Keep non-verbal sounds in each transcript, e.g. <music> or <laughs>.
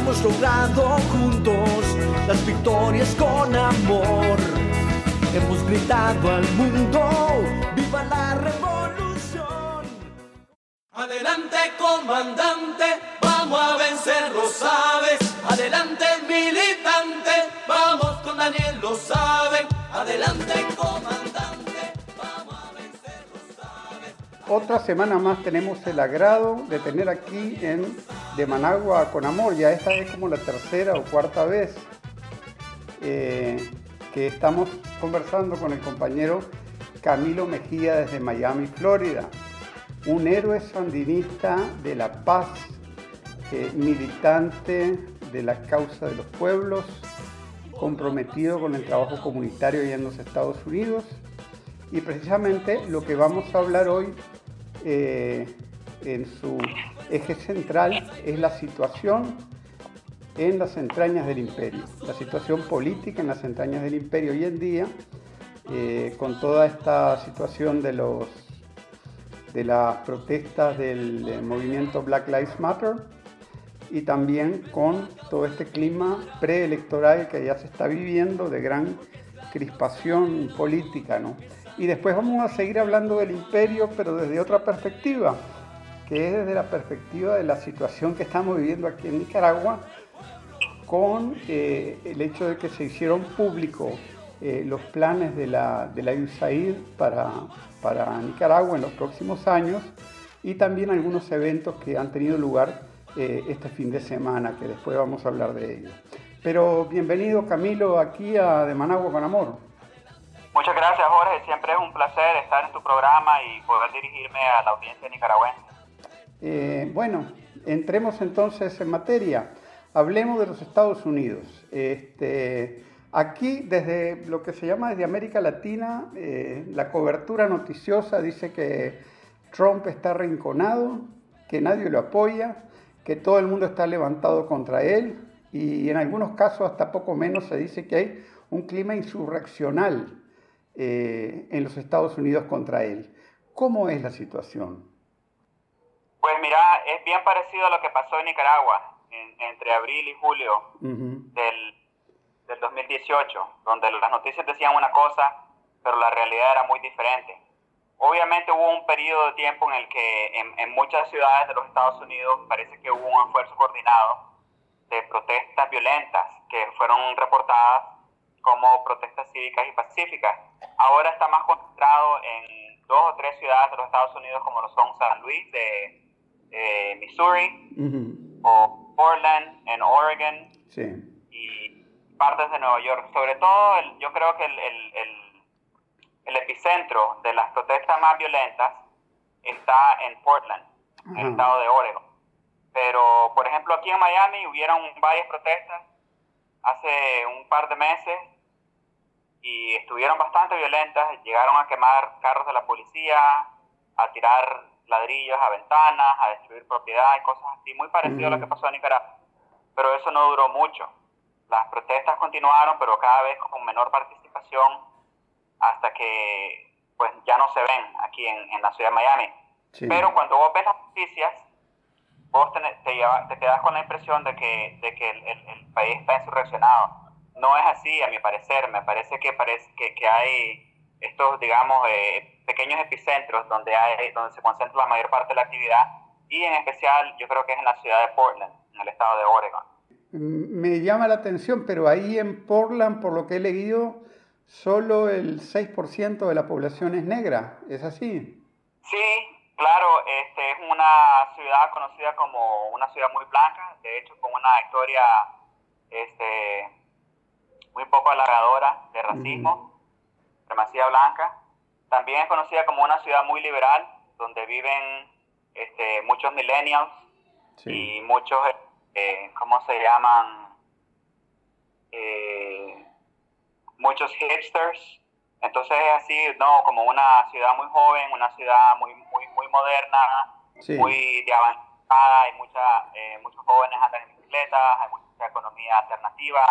Hemos logrado juntos las victorias con amor. Hemos gritado al mundo, viva la revolución. Adelante comandante, vamos a vencer, lo sabes. Adelante militante, vamos con Daniel, lo saben. Adelante comandante, Otra semana más tenemos el agrado de tener aquí en De Managua con Amor, ya esta es como la tercera o cuarta vez eh, que estamos conversando con el compañero Camilo Mejía desde Miami, Florida, un héroe sandinista de la paz, eh, militante de la causa de los pueblos, comprometido con el trabajo comunitario allá en los Estados Unidos. Y precisamente lo que vamos a hablar hoy eh, en su eje central es la situación en las entrañas del imperio, la situación política en las entrañas del imperio hoy en día, eh, con toda esta situación de, los, de las protestas del, del movimiento Black Lives Matter y también con todo este clima preelectoral que ya se está viviendo de gran crispación política, ¿no? Y después vamos a seguir hablando del imperio, pero desde otra perspectiva, que es desde la perspectiva de la situación que estamos viviendo aquí en Nicaragua, con eh, el hecho de que se hicieron públicos eh, los planes de la, de la para, para Nicaragua en los próximos años y también algunos eventos que han tenido lugar eh, este fin de semana, que después vamos a hablar de ello. Pero bienvenido Camilo aquí a De Managua con Amor. Muchas gracias Jorge, siempre es un placer estar en tu programa y poder dirigirme a la audiencia nicaragüense. Eh, bueno, entremos entonces en materia. Hablemos de los Estados Unidos. Este, aquí, desde lo que se llama desde América Latina, eh, la cobertura noticiosa dice que Trump está arrinconado, que nadie lo apoya, que todo el mundo está levantado contra él y en algunos casos hasta poco menos se dice que hay un clima insurreccional eh, en los Estados Unidos contra él. ¿Cómo es la situación? Pues mira, es bien parecido a lo que pasó en Nicaragua en- entre abril y julio Ujú. del, del 2018, donde las noticias decían una cosa, pero la realidad era muy diferente. Obviamente hubo un periodo de tiempo en el que en, en muchas ciudades de los Estados Unidos parece que hubo un esfuerzo coordinado de protestas violentas que fueron reportadas como protestas cívicas y pacíficas. Ahora está más concentrado en dos o tres ciudades de los Estados Unidos como lo son San Luis de, Missouri o Portland en Oregon Sí. y partes de Nueva York. Sobre todo, el- yo creo que el, el- el- el epicentro de las protestas más violentas está en Portland, en el estado de Oregon. Pero, por ejemplo, aquí en Miami hubieron varias protestas hace un par de meses y estuvieron bastante violentas. Llegaron a quemar carros de la policía, a tirar ladrillos a ventanas, a destruir propiedad y cosas así, muy parecido a lo que pasó en Nicaragua. Pero eso no duró mucho. Las protestas continuaron, pero cada vez con menor participación hasta que pues ya no se ven aquí en, en la ciudad de Miami. Sí. Pero cuando vos ves las noticias, vos te, te, lleva- te quedas con la impresión de que, de que el, el- el país está insurreccionado. No es así, a mi parecer. Me parece que, parece que, que hay estos, digamos, eh, pequeños epicentros donde, hay, donde se concentra la mayor parte de la actividad y en especial yo creo que es en la ciudad de Portland, en el estado de Oregon. Mm, Me llama la atención, pero ahí en Portland, por lo que he leído, solo el 6% de la población es negra. ¿Es así? Sí, claro, este es una ciudad conocida como una ciudad muy blanca, de hecho con una historia este, muy poco halagadora de racismo, supremacía blanca. También es conocida como una ciudad muy liberal, donde viven este, muchos millennials y muchos, eh, ¿cómo se llaman? Eh, muchos hipsters. Entonces es así, ¿no? Como una ciudad muy joven, una ciudad muy, muy, muy moderna, muy de avanzada, hay mucha, eh, muchos jóvenes andan en bicicletas, hay mucha economía alternativa,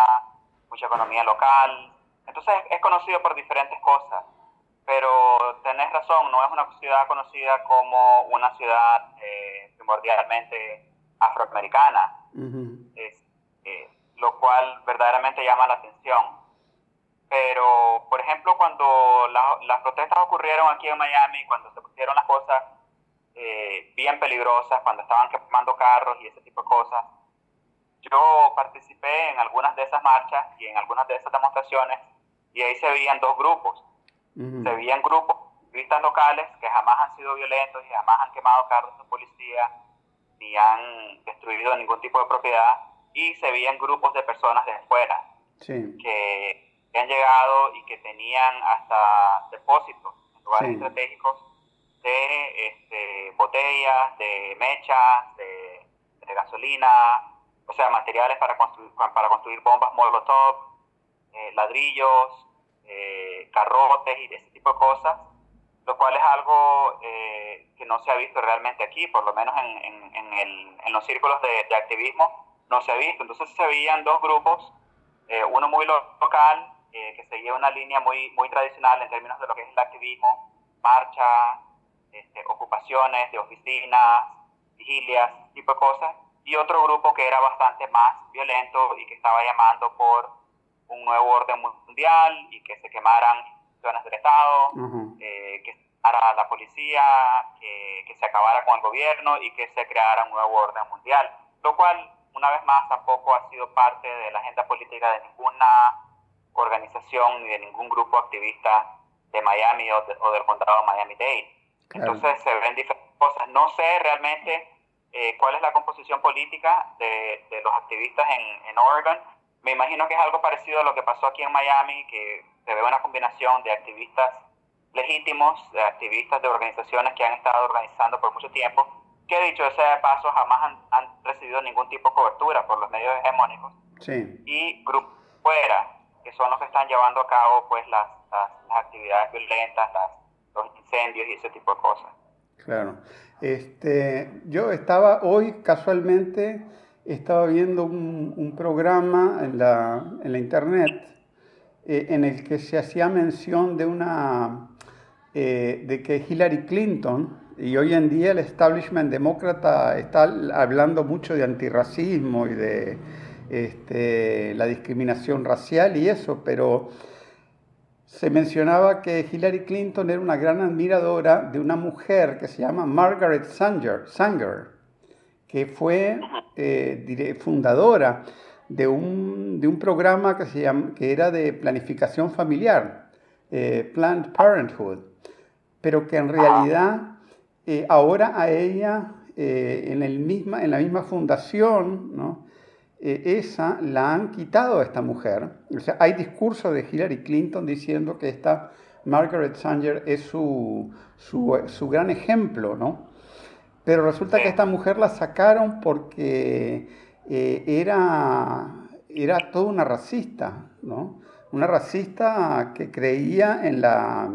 mucha economía local. Entonces es conocido por diferentes cosas, pero tenés razón, no es una ciudad conocida como una ciudad eh, primordialmente afroamericana, eh, lo cual verdaderamente llama la atención. Pero, por ejemplo, cuando las protestas ocurrieron aquí en Miami, cuando se pusieron las cosas eh, bien peligrosas, cuando estaban quemando carros y ese tipo de cosas, yo participé en algunas de esas marchas y en algunas de esas demostraciones y ahí se veían dos grupos. Se veían grupos activistas locales que jamás han sido violentos y jamás han quemado carros de policía ni han destruido ningún tipo de propiedad y se veían grupos de personas de afuera que, han llegado y que tenían hasta depósitos en lugares estratégicos de este, botellas, de mechas, de, de gasolina, o sea, materiales para construir, para construir bombas Molotov, eh, ladrillos, eh, carrotes y ese tipo de cosas, lo cual es algo eh, que no se ha visto realmente aquí, por lo menos en, en, los círculos de, activismo no se ha visto. Entonces se veían dos grupos, uno muy local, que seguía una línea muy, muy tradicional en términos de lo que es el activismo, marcha, este, ocupaciones de oficinas, vigilias, tipo de cosas, y otro grupo que era bastante más violento y que estaba llamando por un nuevo orden mundial y que se quemaran instituciones del Estado, eh, que se quemara la policía, que, que, se acabara con el gobierno y que se creara un nuevo orden mundial, lo cual, una vez más, tampoco ha sido parte de la agenda política de ninguna organización ni de ningún grupo activista de Miami o, o del condado Miami-Dade. Entonces se ven diferentes cosas. No sé realmente eh, cuál es la composición política de, de los activistas en, en, Oregon. Me imagino que es algo parecido a lo que pasó aquí en Miami, que se ve una combinación de activistas legítimos, de activistas de organizaciones que han estado organizando por mucho tiempo, que dicho sea de paso jamás han, han recibido ningún tipo de cobertura por los medios hegemónicos. Sí. Y grupos fuera, que son los que están llevando a cabo pues las, las, las actividades violentas, las, los incendios y ese tipo de cosas. Claro. Este, yo estaba hoy casualmente, estaba viendo un, programa en la, en la internet eh, en el que se hacía mención de una eh, de que Hillary Clinton y hoy en día el establishment demócrata está hablando mucho de antirracismo y de este, la discriminación racial y eso, pero se mencionaba que Hillary Clinton era una gran admiradora de una mujer que se llama Margaret Sanger, Sanger que fue eh, fundadora de un, de un, programa que, se que era de planificación familiar, eh, Planned Parenthood, pero que en realidad eh, ahora a ella, en, el misma, en la misma fundación, ¿no? Eh, esa la han quitado a esta mujer. O sea, hay discursos de Hillary Clinton diciendo que esta Margaret Sanger es su, su, gran ejemplo, ¿no? Pero resulta que esta mujer la sacaron porque eh, era, era toda una racista, ¿no? Una racista que creía en la,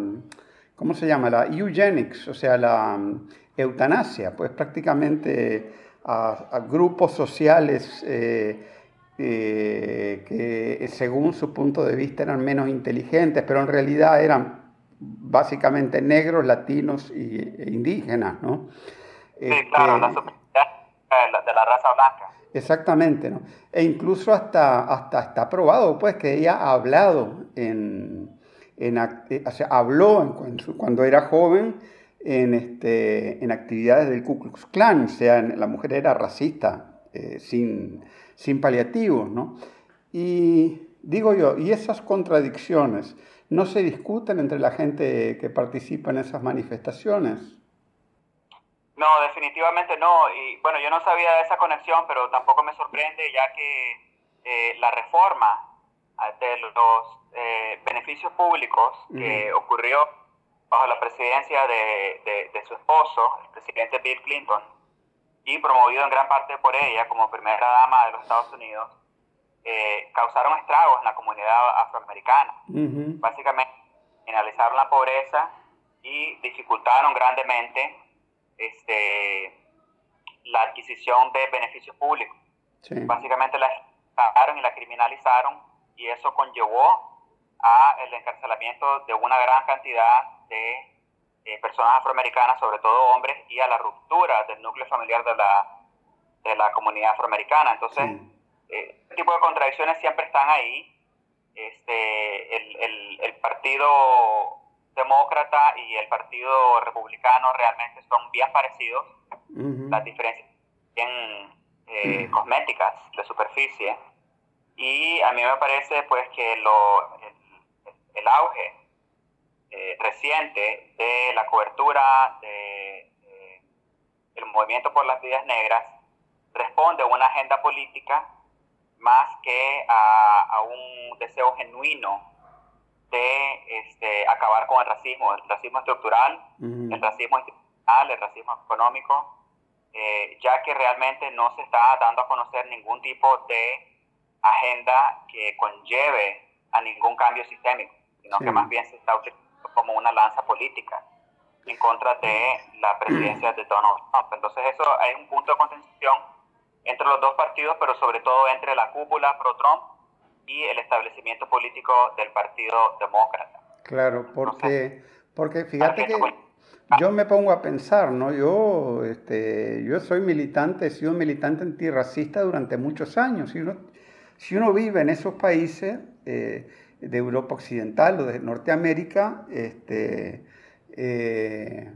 ¿cómo se llama? La eugenics, o sea, la eutanasia, pues prácticamente a, grupos sociales eh, eh, que según su punto de vista eran menos inteligentes, pero en realidad eran básicamente negros, latinos e indígenas, ¿no? Sí, claro, la este, de la raza blanca. Exactamente, ¿no? E incluso hasta, hasta está probado, pues, que ella ha hablado en, en o sea, habló cuando era joven en, este, en actividades del Ku Klux Klan, o sea, la mujer era racista, eh, sin, sin paliativos, ¿no? Y digo yo, ¿y esas contradicciones no se discuten entre la gente que participa en esas manifestaciones? No, definitivamente no. Y bueno, yo no sabía de esa conexión, pero tampoco me sorprende ya que eh, la reforma ah, de los eh, beneficios públicos que ocurrió bajo la presidencia de, de, su esposo, el presidente Bill Clinton, y promovido en gran parte por ella como primera dama de los Estados Unidos, eh, causaron estragos en la comunidad afroamericana. Básicamente, finalizaron la pobreza y dificultaron grandemente este, la adquisición de beneficios públicos. Básicamente la y la criminalizaron y eso conllevó a el encarcelamiento de una gran cantidad de eh, personas afroamericanas, sobre todo hombres, y a la ruptura del núcleo familiar de la, de la comunidad afroamericana. Entonces, eh, este tipo de contradicciones siempre están ahí. Este, el, el, el Partido Demócrata y el Partido Republicano realmente son bien parecidos. Las diferencias bien eh, cosméticas de superficie. Y a mí me parece pues que lo, el, auge eh, reciente de la cobertura de, el movimiento por las vidas negras responde a una agenda política más que a, un deseo genuino de este, acabar con el racismo, el racismo estructural, el racismo institucional, el racismo económico, eh, ya que realmente no se está dando a conocer ningún tipo de agenda que conlleve a ningún cambio sistémico, sino que más bien se está utilizando como una lanza política en contra de la presidencia de Donald Trump. Entonces eso hay un punto de contención entre los dos partidos, pero sobre todo entre la cúpula pro-Trump y el establecimiento político del Partido Demócrata. Claro, porque, porque fíjate que yo me pongo a pensar, ¿no? Yo, este, yo soy militante, he sido militante antirracista durante muchos años. Si uno, si uno vive en esos países eh, de Europa Occidental o de Norteamérica, este, eh,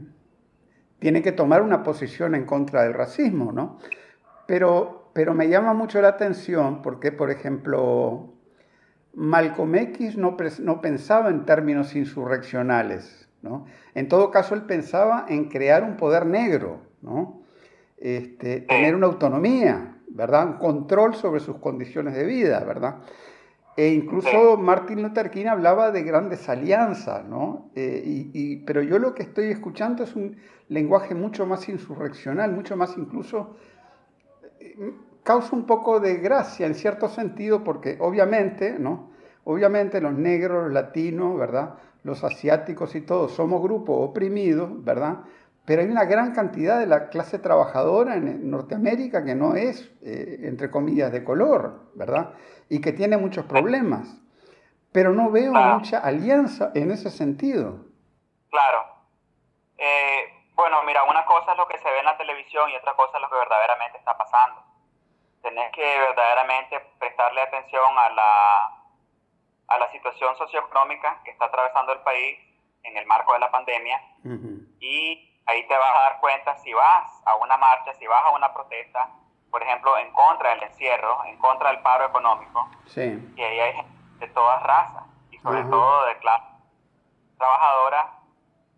tiene que tomar una posición en contra del racismo, ¿no? Pero, pero me llama mucho la atención porque, por ejemplo, Malcolm X no, no pensaba en términos insurreccionales, ¿no? En todo caso, él pensaba en crear un poder negro, ¿no? Este, tener una autonomía, ¿verdad? Un control sobre sus condiciones de vida, ¿verdad? E incluso Martin Luther King hablaba de grandes alianzas, ¿no? Eh, y, pero yo lo que estoy escuchando es un lenguaje mucho más insurreccional, mucho más incluso... Eh, causa un poco de gracia en cierto sentido porque obviamente, ¿no? Obviamente los negros, los latinos, ¿verdad? Los asiáticos y todos somos grupos oprimidos, ¿verdad? Pero hay una gran cantidad de la clase trabajadora en Norteamérica que no es, eh, entre comillas, de color, ¿verdad? Y que tiene muchos problemas. Pero no veo mucha alianza en ese sentido. Claro. Eh, bueno, mira, una cosa es lo que se ve en la televisión y otra cosa es lo que verdaderamente está pasando. Tenés que verdaderamente prestarle atención a la, a la situación socioeconómica que está atravesando el país en el marco de la pandemia y ahí te vas a dar cuenta si vas a una marcha, si vas a una protesta, por ejemplo, en contra del encierro, en contra del paro económico, sí. y ahí hay gente de todas razas, y sobre todo de clase trabajadora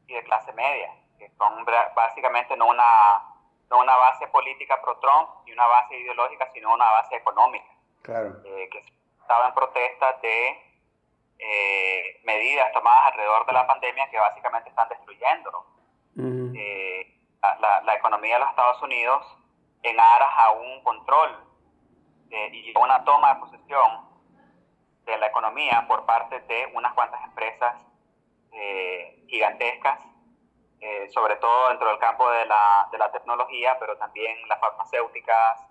y de clase media, que son básicamente no una, no una base política pro-Trump y una base ideológica, sino una base económica, claro. Eh, que estaba en protesta de eh, medidas tomadas alrededor de la pandemia que básicamente están destruyéndolo eh, la, economía de los Estados Unidos en aras a un control eh, y una toma de posesión de la economía por parte de unas cuantas empresas eh, gigantescas, sobre todo dentro del campo de la, de la tecnología, pero también las farmacéuticas,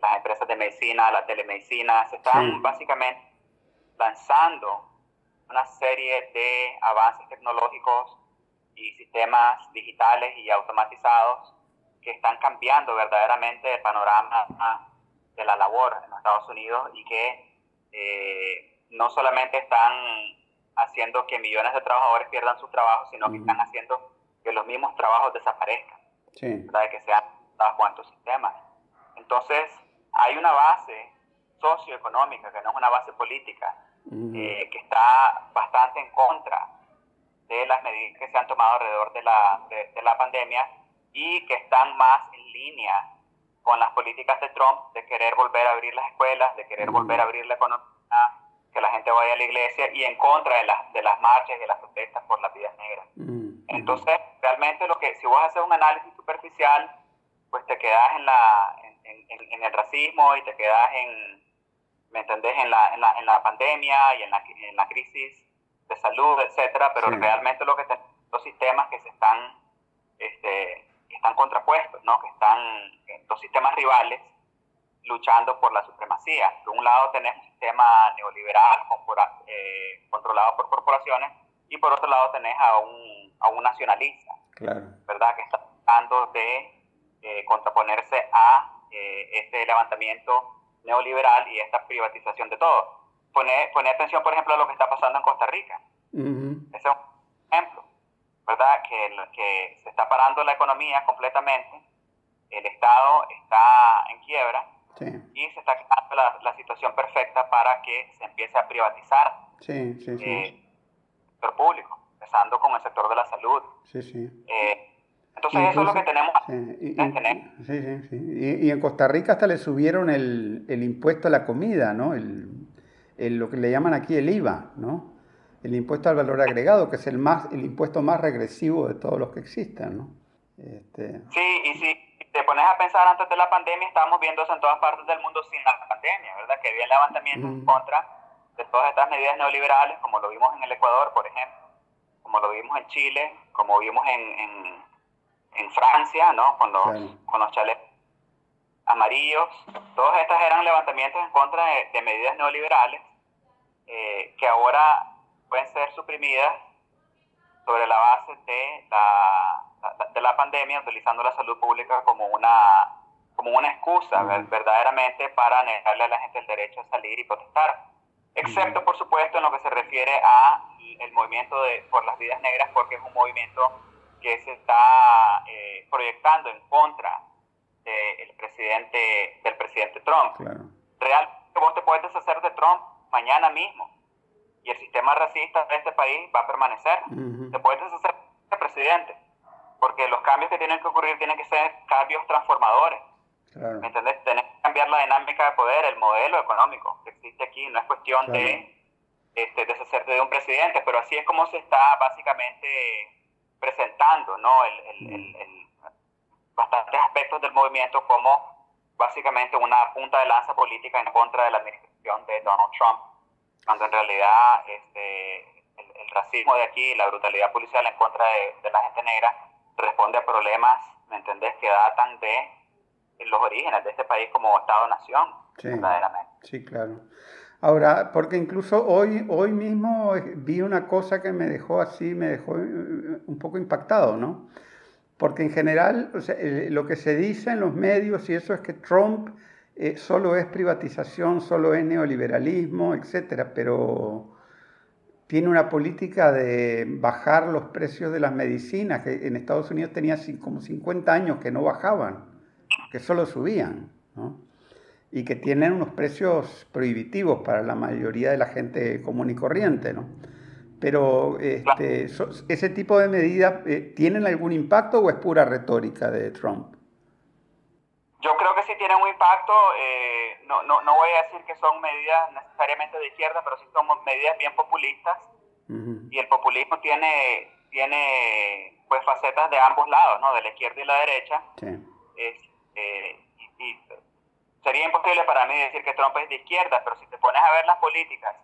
las empresas de medicina, la telemedicina, se están básicamente lanzando una serie de avances tecnológicos y sistemas digitales y automatizados que están cambiando verdaderamente el panorama de la labor en los Estados Unidos y que eh, no solamente están haciendo que millones de trabajadores pierdan su trabajo, sino que están haciendo que los mismos trabajos desaparezcan, sí. que sean con estos sistemas. Entonces, hay una base socioeconómica, que no es una base política, eh, que está bastante en contra de las medidas que se han tomado alrededor de la, de, la pandemia y que están más en línea con las políticas de Trump de querer volver a abrir las escuelas, de querer volver a abrir la economía, que la gente vaya a la iglesia y en contra de las, de las marchas y de las protestas por las vidas negras. Entonces, realmente lo que, si vos haces un análisis superficial, pues te quedas en, la, en, el racismo y te quedas en, ¿me entendés?, en la, en la, en la pandemia y en la, en la crisis de salud, etcétera, pero realmente lo que tenemos dos sistemas que se están, este, están contrapuestos, ¿no? que están dos sistemas rivales luchando por la supremacía. Por un lado tenemos un sistema neoliberal eh, controlado por corporaciones y por otro lado tenés a un, a un nacionalista, ¿verdad? Que está tratando de eh, contraponerse a eh, este levantamiento neoliberal y esta privatización de todo. Pone, pone atención, por ejemplo, a lo que está pasando en Costa Rica. Ese es un ejemplo, ¿verdad? Que, que se está parando la economía completamente, el Estado está en quiebra y se está creando la, situación perfecta para que se empiece a privatizar sí, sí, eh, el sector público, empezando con el sector de la salud. Sí, sí. Eh, entonces eso es lo que tenemos. Sí, sí, sí. Y, en Costa Rica hasta le subieron el, el impuesto a la comida, ¿no? El, el, lo que le llaman aquí el IVA, ¿no? El impuesto al valor agregado, que es el, más, el impuesto más regresivo de todos los que existen, ¿no? Este... Sí, y sí, te pones a pensar antes de la pandemia, estábamos viendo eso en todas partes del mundo sin la pandemia, ¿verdad? Que había el levantamiento en contra de todas estas medidas neoliberales, como lo vimos en el Ecuador, por ejemplo, como lo vimos en Chile, como vimos en, en, en Francia, ¿no? Con los, con los chalecos amarillos. Todos estos eran levantamientos en contra de, medidas neoliberales eh, que ahora pueden ser suprimidas sobre la base de la de la pandemia utilizando la salud pública como una, como una excusa verdaderamente para negarle a la gente el derecho a salir y protestar. Excepto, por supuesto, en lo que se refiere a el movimiento de, por las vidas negras, porque es un movimiento que se está eh, proyectando en contra del presidente, del presidente Trump. Realmente vos te puedes deshacer de Trump mañana mismo y el sistema racista de este país va a permanecer. Te puedes deshacer del presidente porque los cambios que tienen que ocurrir tienen que ser cambios transformadores. ¿Me entendés? Tenés que cambiar la dinámica de poder, el modelo económico que existe aquí. No es cuestión de este, deshacerte de un presidente, pero así es como se está básicamente presentando, ¿no? El, el, el, bastantes aspectos del movimiento como básicamente una punta de lanza política en contra de la administración de Donald Trump, cuando en realidad este, el, racismo de aquí, la brutalidad policial en contra de, de la gente negra, responde a problemas, ¿me entendés?, que datan de los orígenes de este país como Estado-nación, sí, verdaderamente. Sí, claro. Ahora, porque incluso hoy, hoy mismo vi una cosa que me dejó así, me dejó eh, un poco impactado, ¿no? Porque en general, o sea, lo que se dice en los medios y eso es que Trump eh, solo es privatización, solo es neoliberalismo, etcétera, pero tiene una política de bajar los precios de las medicinas, que en Estados Unidos tenía como 50 años que no bajaban, que solo subían, ¿no? y que tienen unos precios prohibitivos para la mayoría de la gente común y corriente. ¿no? Pero este, ese tipo de medidas, eh, ¿tienen algún impacto o es pura retórica de Trump? Yo creo que sí tienen un impacto. Eh, no, no, no, voy a decir que son medidas necesariamente de izquierda, pero sí son medidas bien populistas. Y el populismo tiene, tiene pues facetas de ambos lados, ¿no? de la izquierda y la derecha. Eh, y, sería imposible para mí decir que Trump es de izquierda, pero si te pones a ver las políticas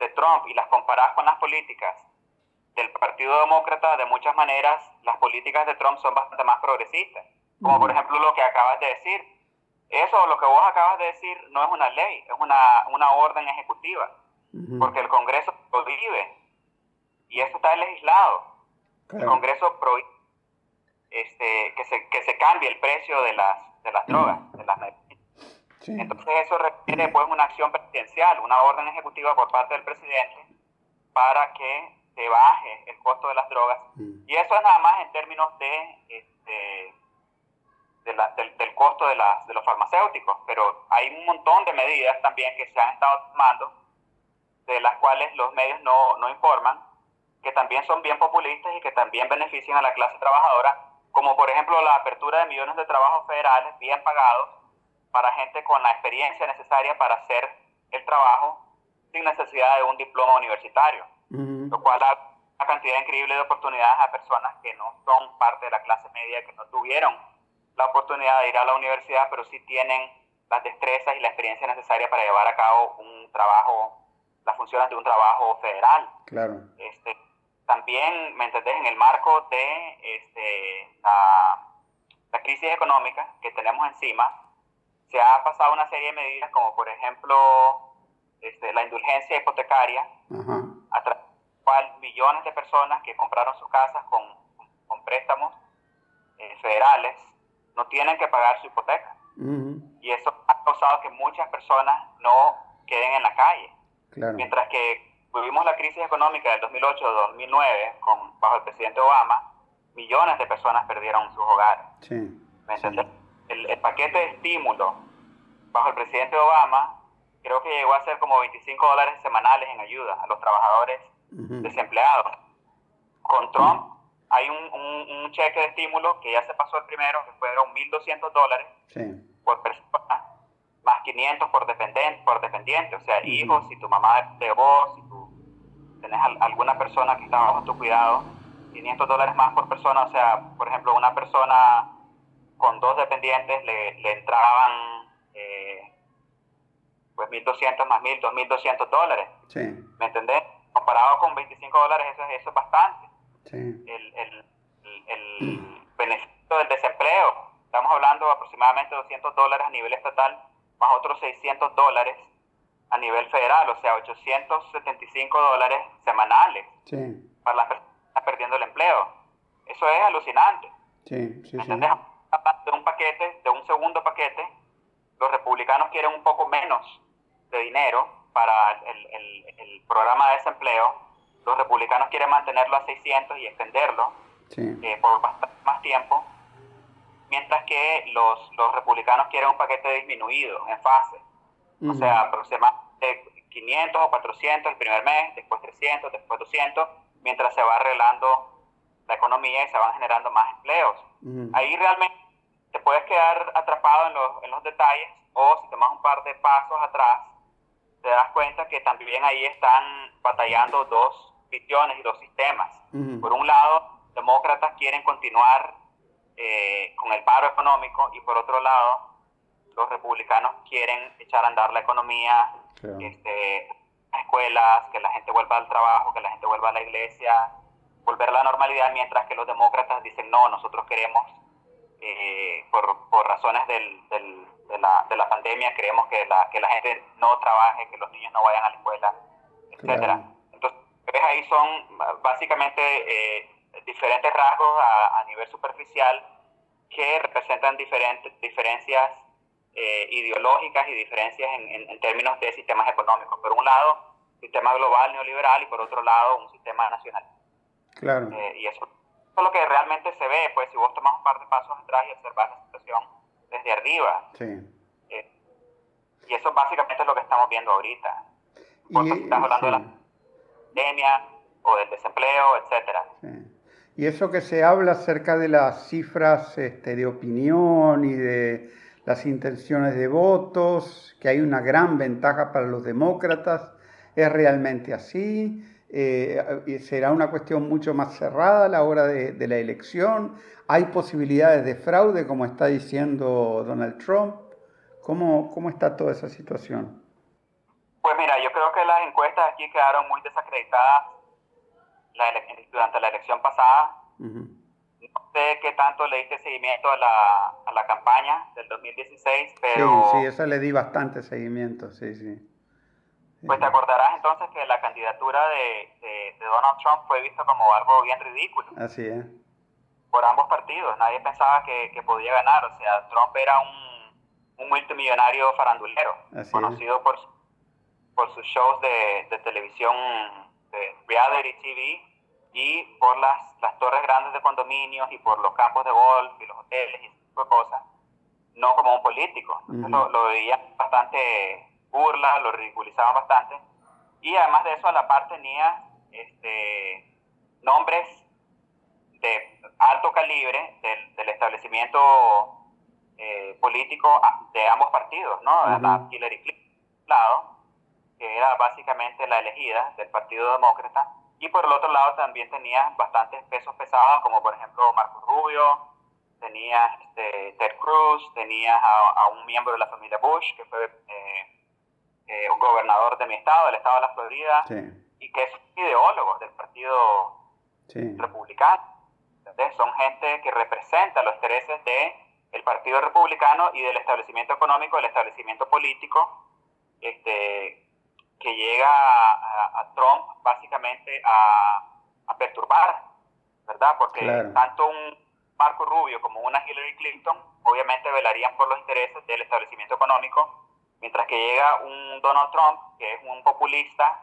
de Trump y las comparas con las políticas del Partido Demócrata, de muchas maneras las políticas de Trump son bastante más progresistas. Como por ejemplo lo que acabas de decir. Eso, lo que vos acabas de decir, no es una ley, es una, una orden ejecutiva, porque el Congreso prohíbe, y eso está legislado. El Congreso prohíbe este, que, se, que se cambie el precio de las, de las drogas, de las Entonces eso requiere pues una acción presidencial, una orden ejecutiva por parte del presidente para que se baje el costo de las drogas. Y eso es nada más en términos de este, del, costo de, de los farmacéuticos, pero hay un montón de medidas también que se han estado tomando, de las cuales los medios no, no informan, que también son bien populistas y que también benefician a la clase trabajadora, como por ejemplo la apertura de millones de trabajos federales bien pagados para gente con la experiencia necesaria para hacer el trabajo sin necesidad de un diploma universitario, lo cual da una cantidad increíble de oportunidades a personas que no son parte de la clase media, que no tuvieron la oportunidad de ir a la universidad, pero sí tienen las destrezas y la experiencia necesaria para llevar a cabo un trabajo, las funciones de un trabajo federal. Claro. Este, también, ¿me entendés? En el marco de este, la, la crisis económica que tenemos encima, se ha pasado una serie de medidas como, por ejemplo, este, la indulgencia hipotecaria, a través de cual millones de personas que compraron sus casas con, con préstamos eh, federales no tienen que pagar su hipoteca. Y eso ha causado que muchas personas no queden en la calle. Mientras que tuvimos la crisis económica del 2008-2009 con, bajo el presidente Obama, millones de personas perdieron sus hogares. ¿Me entiendes? El, el, paquete de estímulo bajo el presidente Obama creo que llegó a ser como 25 dólares semanales en ayuda a los trabajadores desempleados. Con Trump hay un, un, cheque de estímulo que ya se pasó el primero, que fueron 1.200 dólares por persona, más 500 por dependiente, por dependiente. O sea, hijos, si tu mamá de vos, si tú tenés alguna persona que está bajo tu cuidado, 500 dólares más por persona, o sea, por ejemplo, una persona con dos dependientes le, le entraban eh, pues 1.200 más 1.000, 2.200 dólares. ¿Me entendés? Comparado con 25 dólares, eso, eso es bastante el, el, el, beneficio del desempleo. Estamos hablando aproximadamente 200 dólares a nivel estatal, más otros 600 dólares a nivel federal, o sea, 875 dólares semanales para las personas perdiendo el empleo. Eso es alucinante. Sí, sí, ¿Entendés? De un paquete, de un segundo paquete, los republicanos quieren un poco menos de dinero para el, el, el programa de desempleo los republicanos quieren mantenerlo a 600 y extenderlo eh, por bastante más tiempo, mientras que los, los republicanos quieren un paquete disminuido en fase. O sea, aproximadamente 500 o 400 el primer mes, después 300, después 200, mientras se va arreglando la economía y se van generando más empleos. Ahí realmente te puedes quedar atrapado en los, en los detalles o si tomas un par de pasos atrás, te das cuenta que también ahí están batallando dos visiones y dos sistemas. Por un lado, demócratas quieren continuar eh, con el paro económico y por otro lado, los republicanos quieren echar a andar la economía, este, las escuelas, que la gente vuelva al trabajo, que la gente vuelva a la iglesia, volver a la normalidad, mientras que los demócratas dicen no, nosotros queremos, eh, por, por, razones del, del, de, la, de, la, pandemia, queremos que la, que la gente no trabaje, que los niños no vayan a la escuela, etcétera ahí son básicamente eh, diferentes rasgos a, nivel superficial que representan diferentes diferencias eh, ideológicas y diferencias en, términos de sistemas económicos. Por un lado, sistema global neoliberal y por otro lado, un sistema nacional. Claro. Eh, y eso, es lo que realmente se ve, pues si vos tomas un par de pasos atrás y observas la situación desde arriba. Sí. y eso básicamente es lo que estamos viendo ahorita. y, estás hablando de la pandemia o del desempleo, etcétera. Y eso que se habla acerca de las cifras este, de opinión y de las intenciones de votos, que hay una gran ventaja para los demócratas, ¿es realmente así? Eh, ¿Será una cuestión mucho más cerrada a la hora de, de la elección? ¿Hay posibilidades de fraude, como está diciendo Donald Trump? ¿Cómo, ¿Cómo está toda esa situación? Pues mira, yo creo que las encuestas aquí quedaron muy desacreditadas durante la elección pasada. No sé qué tanto le diste seguimiento a la, a la campaña del 2016, pero... Sí, sí, eso le di bastante seguimiento, sí, sí. Pues te acordarás entonces que la candidatura de, de, Donald Trump fue vista como algo bien ridículo. Así es. Por ambos partidos, nadie pensaba que, que podía ganar, o sea, Trump era un, un multimillonario farandulero, conocido por por sus shows de, de televisión, de reality TV, y por las, las torres grandes de condominios y por los campos de golf y los hoteles y ese tipo de cosas, no como un político. lo, lo, veían bastante burla, lo ridiculizaban bastante. Y además de eso, a la par tenía este, nombres de alto calibre del, del establecimiento eh, político de ambos partidos, ¿no? Uh Hillary Clinton, lado, que era básicamente la elegida del Partido Demócrata, y por el otro lado también tenía bastantes pesos pesados, como por ejemplo Marco Rubio, tenías este, Ted Cruz, tenías a, un miembro de la familia Bush, que fue eh, eh, un gobernador de mi estado, del estado de la Florida, y que es ideólogo del Partido Republicano. Son gente que representa los intereses del Partido Republicano y del establecimiento económico, del establecimiento político, este, que llega a, Trump básicamente a, perturbar, ¿verdad? Porque tanto un Marco Rubio como una Hillary Clinton obviamente velarían por los intereses del establecimiento económico, mientras que llega un Donald Trump, que es un populista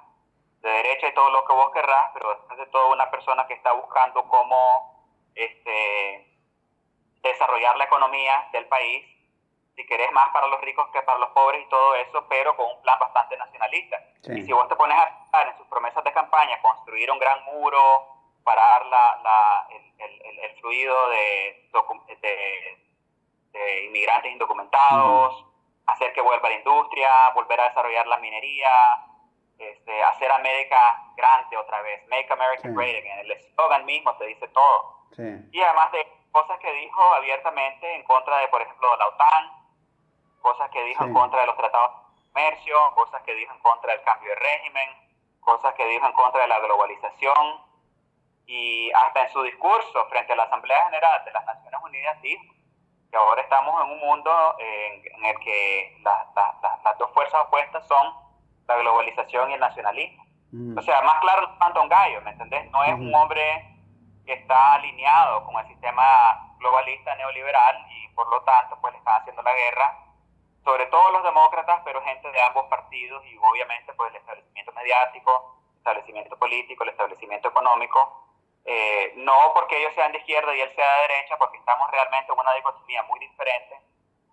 de derecha y todo lo que vos querrás, pero después de todo una persona que está buscando cómo este, desarrollar la economía del país, si querés más para los ricos que para los pobres y todo eso, pero con un plan bastante nacionalista. Y si vos te pones a en sus promesas de campaña, construir un gran muro, parar la, la, el, el, fluido de, de, inmigrantes indocumentados, hacer que vuelva la industria, volver a desarrollar la minería, este, hacer América grande otra vez, Make America Great Again. El eslogan mismo te dice todo. Y además de cosas que dijo abiertamente en contra de, por ejemplo, la OTAN, cosas que dijo en contra de los tratados de comercio, cosas que dijo en contra del cambio de régimen, cosas que dijo en contra de la globalización, y hasta en su discurso frente a la Asamblea General de las Naciones Unidas dijo que ahora estamos en un mundo en, el que las dos fuerzas opuestas son la globalización y el nacionalismo. Mm. O sea, más claro, tanto un gallo, ¿me entendés? No es un hombre que está alineado con el sistema globalista neoliberal y por lo tanto pues le están haciendo la guerra, sobre todo los demócratas, pero gente de ambos partidos y obviamente pues el establecimiento mediático, el establecimiento político, el establecimiento económico, eh, no porque ellos sean de izquierda y él sea de derecha, porque estamos realmente en una dicotomía muy diferente,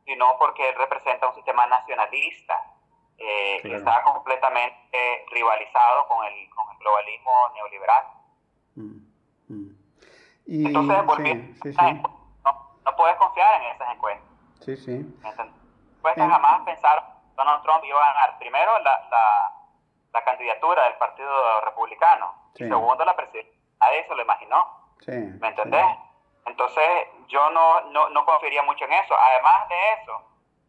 sino porque él representa un sistema nacionalista eh, que está completamente rivalizado con el, con el globalismo neoliberal. Mm, mm. Entonces, volviendo, no, no, puedes confiar en esas encuestas. Sí, sí. Pues jamás pensar Donald Trump iba a ganar primero la, la, la candidatura del Partido Republicano y segundo la presidencia nadie se lo imaginó. ¿Me entendés? Entonces, yo no, no, no confiaría mucho en eso. Además de eso,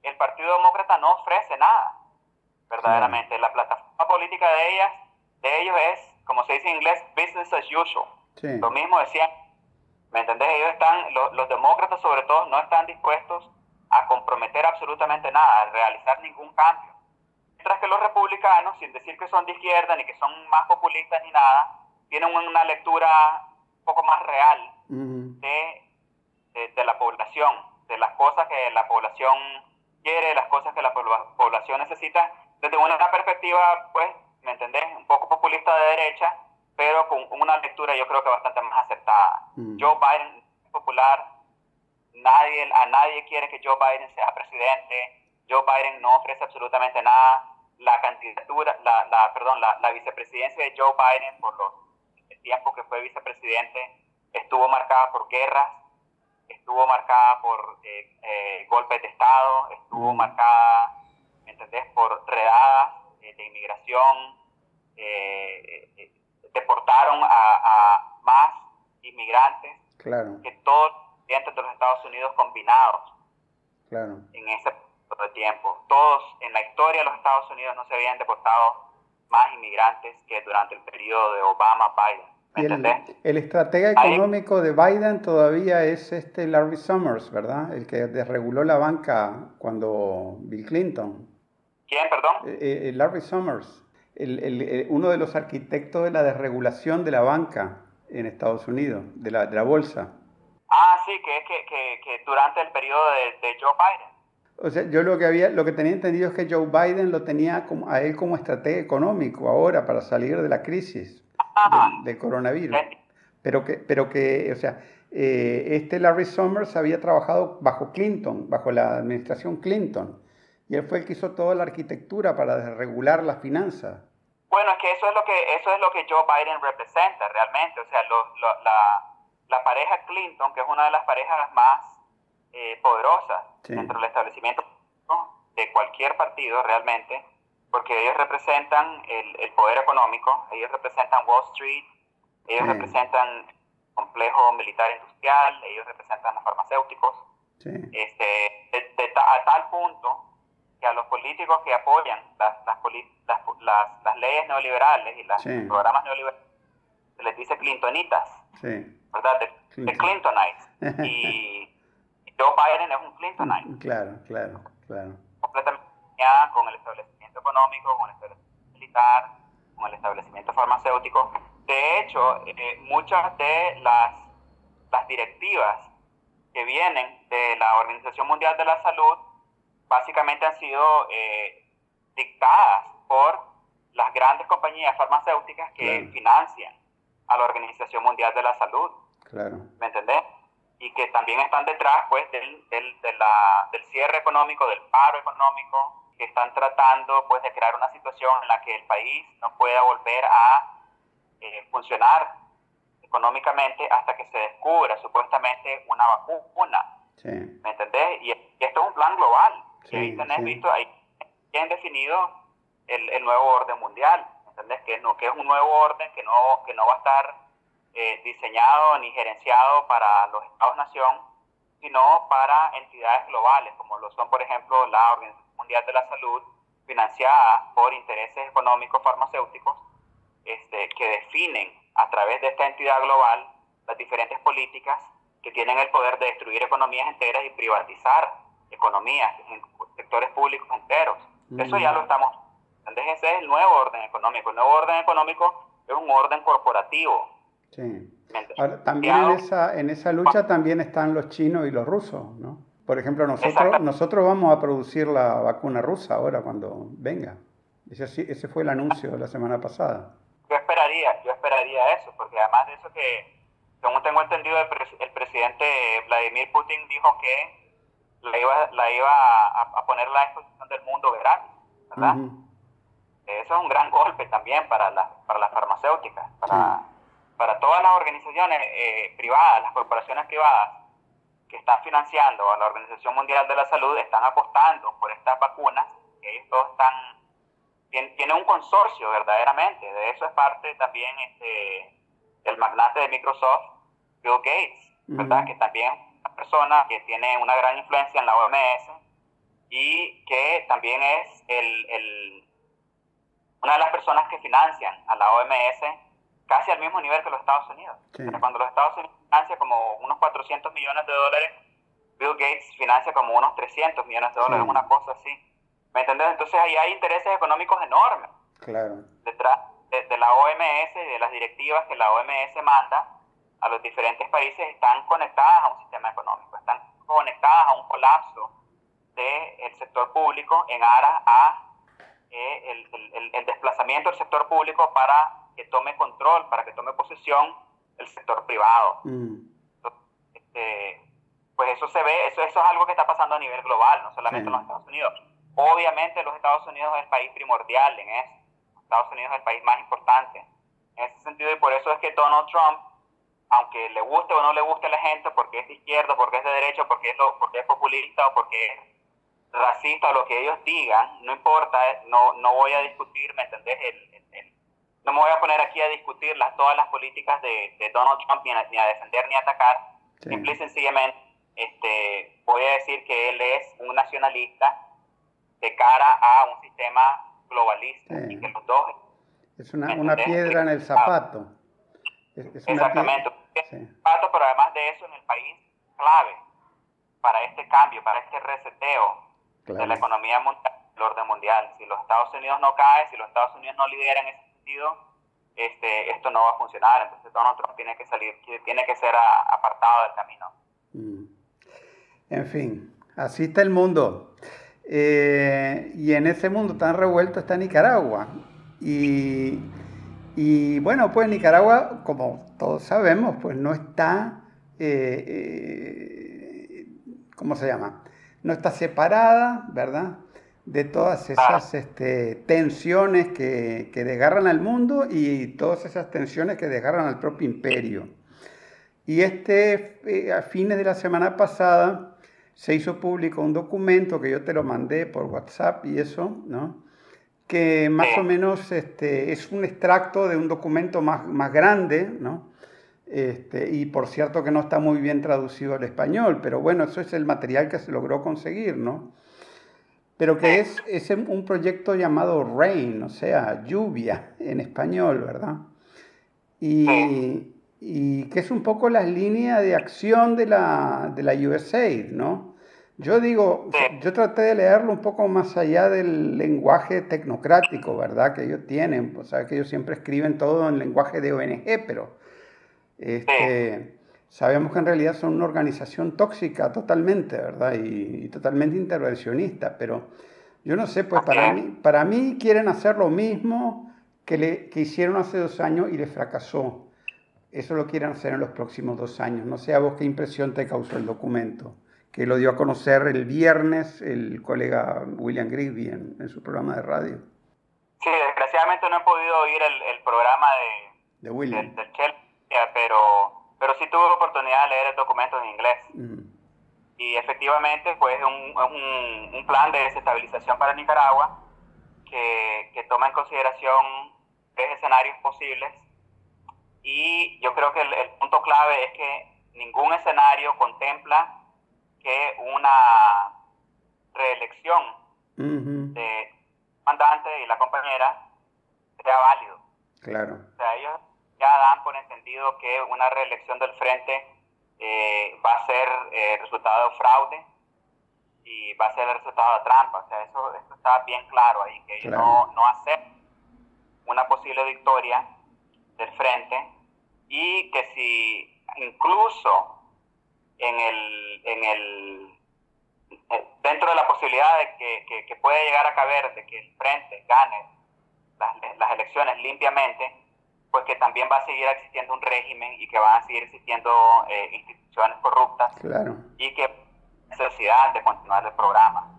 el Partido Demócrata no ofrece nada, verdaderamente. La plataforma política de ellas, de ellos es, como se dice en inglés, business as usual. Lo mismo decían, ¿me entendés? Ellos están, los demócratas sobre todo, no están dispuestos a comprometer absolutamente nada, a realizar ningún cambio. Mientras que los republicanos, sin decir que son de izquierda, ni que son más populistas, ni nada, tienen una lectura un poco más real de, de, la población, de las cosas que la población quiere, las cosas que la población necesita, desde una perspectiva, pues, ¿me entendés? Un poco populista de derecha, pero con una lectura yo creo que bastante más aceptada. Joe Biden es popular, nadie, a nadie quiere que Joe Biden sea presidente, Joe Biden no ofrece absolutamente nada, la candidatura, la, la perdón, la, la vicepresidencia de Joe Biden por los tiempo que fue vicepresidente estuvo marcada por guerras, estuvo marcada por eh, eh, golpes de Estado, estuvo mm. marcada, ¿me entendés?, por redadas eh, de inmigración, deportaron a, más inmigrantes que todos los de los Estados Unidos combinados en ese tiempo. Todos en la historia de los Estados Unidos no se habían deportado más inmigrantes que durante el periodo de Obama-Biden. El, estratega económico de Biden todavía es este Larry Summers, ¿verdad? El que desreguló la banca cuando Bill Clinton. ¿Quién, perdón? Eh, eh, Larry Summers, el, uno de los arquitectos de la desregulación de la banca en Estados Unidos, de la, de la bolsa. Ah, sí, que es que, que, durante el periodo de, de, Joe Biden. O sea, yo lo que había, lo que tenía entendido es que Joe Biden lo tenía como, a él como estratega económico ahora para salir de la crisis del, coronavirus. Pero que, pero que, o sea, eh, este Larry Summers había trabajado bajo Clinton, bajo la administración Clinton, y él fue el que hizo toda la arquitectura para desregular las finanzas. Bueno, es que eso es lo que, eso es lo que Joe Biden representa realmente, o sea, la, la, pareja Clinton, que es una de las parejas más eh, poderosas dentro del establecimiento de cualquier partido realmente, porque ellos representan el, el, poder económico, ellos representan Wall Street, ellos representan complejo militar industrial, ellos representan los farmacéuticos, este, a tal punto que a los políticos que apoyan las, las, las, las leyes neoliberales y los programas neoliberales se les dice clintonitas, ¿verdad? De, Clintonites. <laughs> y Joe Biden es un Clintonite. Claro, claro, claro. Completamente con el establecimiento económico, con el establecimiento militar, con el establecimiento farmacéutico. De hecho, eh, muchas de las, las directivas que vienen de la Organización Mundial de la Salud básicamente han sido eh, dictadas por las grandes compañías farmacéuticas que financian a la Organización Mundial de la Salud. Claro. ¿Me entendés? Y que también están detrás pues, del, del, de la, del cierre económico, del paro económico, que están tratando pues, de crear una situación en la que el país no pueda volver a eh, funcionar económicamente hasta que se descubra supuestamente una vacuna. Sí. ¿Me entendés? Y, esto es un plan global. y ahí tenés visto, ahí bien definido el, el nuevo orden mundial. ¿entendés? Que, no, que es un nuevo orden que no, que no va a estar eh, diseñado ni gerenciado para los Estados-nación, sino para entidades globales, como lo son, por ejemplo, la Organización Mundial de la Salud, financiada por intereses económicos farmacéuticos, este, que definen a través de esta entidad global las diferentes políticas que tienen el poder de destruir economías enteras y privatizar economías, en sectores públicos enteros. Eso ya lo estamos entonces ese es el nuevo orden económico. El nuevo orden económico es un orden corporativo. Sí. Ahora, también en esa, en esa lucha también están los chinos y los rusos, ¿no? Por ejemplo, nosotros, nosotros vamos a producir la vacuna rusa ahora cuando venga. Ese, ese fue el anuncio de la semana pasada. Yo esperaría, yo esperaría eso, porque además de eso que, según tengo entendido, el, presidente Vladimir Putin dijo que la iba, la iba a, poner la exposición del mundo gratis, ¿verdad? eso es un gran golpe también para, para las farmacéuticas, para, para todas las organizaciones eh, privadas, las corporaciones privadas que están financiando a la Organización Mundial de la Salud, están apostando por estas vacunas, ellos todos están, tienen, un consorcio verdaderamente, de eso es parte también este, el magnate de Microsoft, Bill Gates, ¿verdad? que también es una persona que tiene una gran influencia en la OMS y que también es el, el una de las personas que financian a la OMS casi al mismo nivel que los Estados Unidos. Cuando los Estados Unidos financian como unos 400 millones de dólares, Bill Gates financia como unos 300 millones de dólares, una cosa así. ¿Me entiendes? Entonces ahí hay intereses económicos enormes. Claro. Detrás de, la OMS y de las directivas que la OMS manda a los diferentes países están conectadas a un sistema económico, están conectadas a un colapso del sector público en aras a el, el, el, desplazamiento del sector público para que tome control, para que tome posesión el sector privado. Mm. este, pues eso se ve, eso, eso es algo que está pasando a nivel global, no solamente en los Estados Unidos. Obviamente los Estados Unidos es el país primordial en eso. Estados Unidos es el país más importante. En ese sentido, y por eso es que Donald Trump, aunque le guste o no le guste a la gente, porque es de izquierda, porque es de derecha, porque es, porque es populista o porque es racista lo que ellos digan, no importa, no, no voy a discutir, ¿me entendés? No me voy a poner aquí a discutir las, todas las políticas de, Donald Trump ni a, defender ni a atacar. Simple y sencillamente este, voy a decir que él es un nacionalista de cara a un sistema globalista y que los dos... Es una, una piedra en el zapato. Exactamente. Zapato, pero además de eso en el país clave para este cambio, para este reseteo de la economía mundial, el orden mundial. Si los Estados Unidos no caen, si los Estados Unidos no lideran ese este, esto no va a funcionar. Entonces Donald Trump tiene que salir, tiene que ser apartado del camino. Mm. En fin, así está el mundo. Eh, y en ese mundo tan revuelto está Nicaragua. Y, y, bueno, pues Nicaragua, como todos sabemos, pues no está, eh, eh, ¿cómo se llama? no está separada, ¿verdad? De todas esas este, tensiones que, que, desgarran al mundo y todas esas tensiones que desgarran al propio imperio. Y este, eh, a fines de la semana pasada, se hizo público un documento que yo te lo mandé por WhatsApp y eso, ¿no? Que más o menos este, es un extracto de un documento más, más grande, ¿no? Este, y por cierto que no está muy bien traducido al español, pero bueno, eso es el material que se logró conseguir, ¿no? Pero que es, es un proyecto llamado Rain, o sea, lluvia en español, ¿verdad? Y, y que es un poco la línea de acción de la, de la USAID, ¿no? Yo digo, yo traté de leerlo un poco más allá del lenguaje tecnocrático, ¿verdad? Que ellos tienen, o sea, que ellos siempre escriben todo en lenguaje de ONG, pero este, sabemos que en realidad son una organización tóxica totalmente, ¿verdad? Y, totalmente intervencionista, pero yo no sé, pues para mí, para mí quieren hacer lo mismo que, le, que hicieron hace dos años y les fracasó. Eso lo quieren hacer en los próximos dos años. No sé a vos qué impresión te causó el documento que lo dio a conocer el viernes el colega William Grigsby en, su programa de radio. Sí, desgraciadamente no he podido oír el, programa de, de William. del Chelsea, pero, pero sí tuve la oportunidad de leer el documento en inglés. Y efectivamente, pues es un, un, plan de desestabilización para Nicaragua que, que toma en consideración tres escenarios posibles. Y yo creo que el, el punto clave es que ningún escenario contempla que una reelección de mandante y la compañera sea válido. Claro. O sea, ellos ya dan por entendido que una reelección del frente eh, va a ser eh, resultado de fraude y va a ser el resultado de trampa. O sea, eso, está bien claro ahí, que ellos no, no aceptan una posible victoria del frente y que si incluso en el, en el, eh, dentro de la posibilidad de que, que, puede llegar a caber de que el frente gane las, las, elecciones limpiamente, pues que también va a seguir existiendo un régimen y que van a seguir existiendo eh, instituciones corruptas y que necesidad de continuar el programa.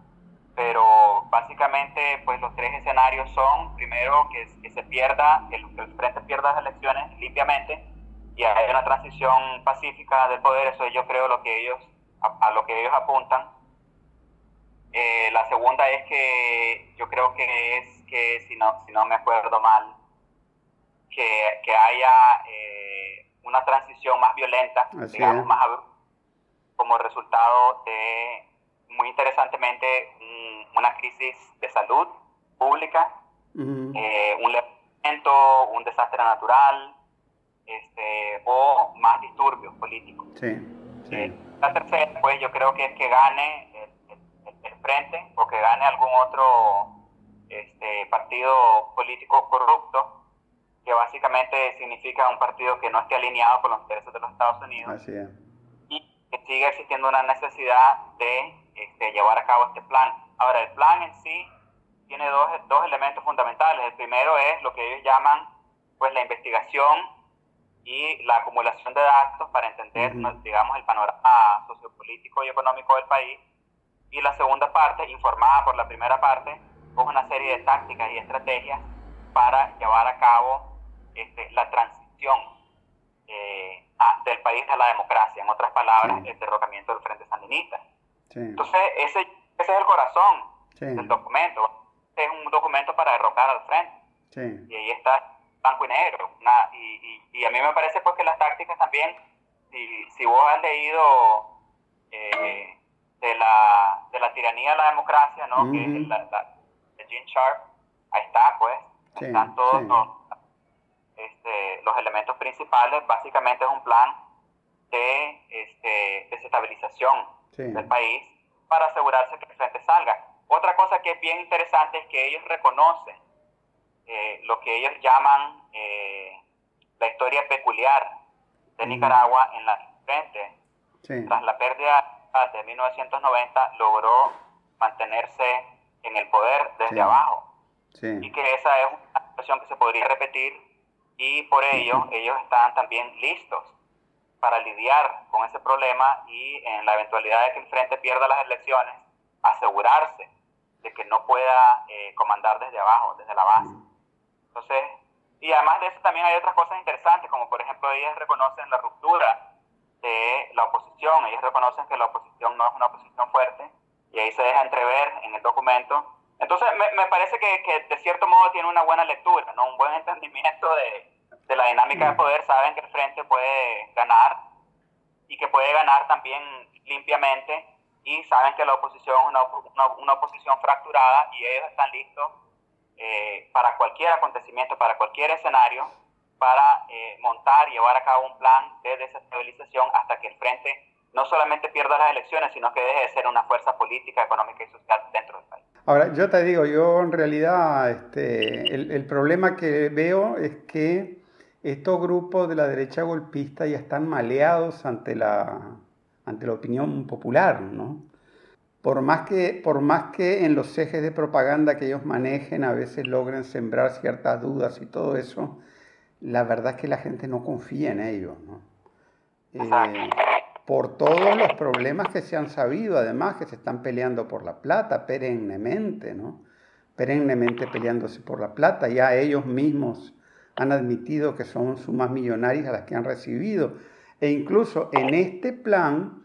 Pero básicamente, pues los tres escenarios son, primero, que, que se pierda, que el, que el frente pierda las elecciones limpiamente, y hay una transición pacífica del poder, eso yo creo lo que ellos, a, lo que ellos apuntan. Eh, la segunda es que yo creo que es que, si no, si no me acuerdo mal, que, que haya eh, una transición más violenta, digamos, más como resultado de, muy interesantemente, una crisis de salud pública, eh, un levantamiento, un desastre natural, este, o más disturbios políticos. Sí, la tercera, pues yo creo que es que gane el, frente o que gane algún otro este, partido político corrupto, que básicamente significa un partido que no esté alineado con los intereses de los Estados Unidos. Y que siga existiendo una necesidad de este, llevar a cabo este plan. Ahora, el plan en sí tiene dos, dos elementos fundamentales. El primero es lo que ellos llaman pues la investigación y la acumulación de datos para entender, digamos, el panorama sociopolítico y económico del país. Y la segunda parte, informada por la primera parte, con una serie de tácticas y estrategias para llevar a cabo este, la transición eh, del país a la democracia, en otras palabras, el derrocamiento del Frente Sandinista. Entonces, ese, ese, es el corazón del documento. Es un documento para derrocar al Frente. Y ahí está blanco y negro. y, y, a mí me parece pues que las tácticas también, si, si vos has leído eh, de, la, de la tiranía a la democracia, ¿no? Que es la, de Gene Sharp, ahí está pues, están todos los, este, los elementos principales, básicamente es un plan de este, desestabilización del país para asegurarse que el frente salga. Otra cosa que es bien interesante es que ellos reconocen eh, lo que ellos llaman eh, la historia peculiar de Nicaragua en la frente. Tras la pérdida de 1990 logró mantenerse en el poder desde abajo. Y que esa es una situación que se podría repetir y por ello ellos están también listos para lidiar con ese problema y en la eventualidad de que el frente pierda las elecciones, asegurarse de que no pueda eh, comandar desde abajo, desde la base. Entonces, y además de eso también hay otras cosas interesantes, como por ejemplo ellos reconocen la ruptura de la oposición, ellos reconocen que la oposición no es una oposición fuerte, y ahí se deja entrever en el documento. Entonces, me, me parece que, que, de cierto modo tiene una buena lectura, ¿no? un buen entendimiento de, de la dinámica de mm. poder saben que el frente puede ganar y que puede ganar también limpiamente y saben que la oposición es una, una, oposición fracturada y ellos están listos eh, para cualquier acontecimiento, para cualquier escenario, para eh, montar y llevar a cabo un plan de desestabilización hasta que el frente no solamente pierda las elecciones, sino que deje de ser una fuerza política, económica y social dentro del país. Ahora, yo te digo, yo en realidad este, el, problema que veo es que estos grupos de la derecha golpista ya están maleados ante la, ante la opinión popular, ¿no? Por más, que, por más que en los ejes de propaganda que ellos manejen a veces logren sembrar ciertas dudas y todo eso, la verdad es que la gente no confía en ellos, ¿no? Eh, por todos los problemas que se han sabido, además, que se están peleando por la plata perennemente, ¿no? Perennemente peleándose por la plata, ya ellos mismos han admitido que son sumas millonarias a las que han recibido. E incluso en este plan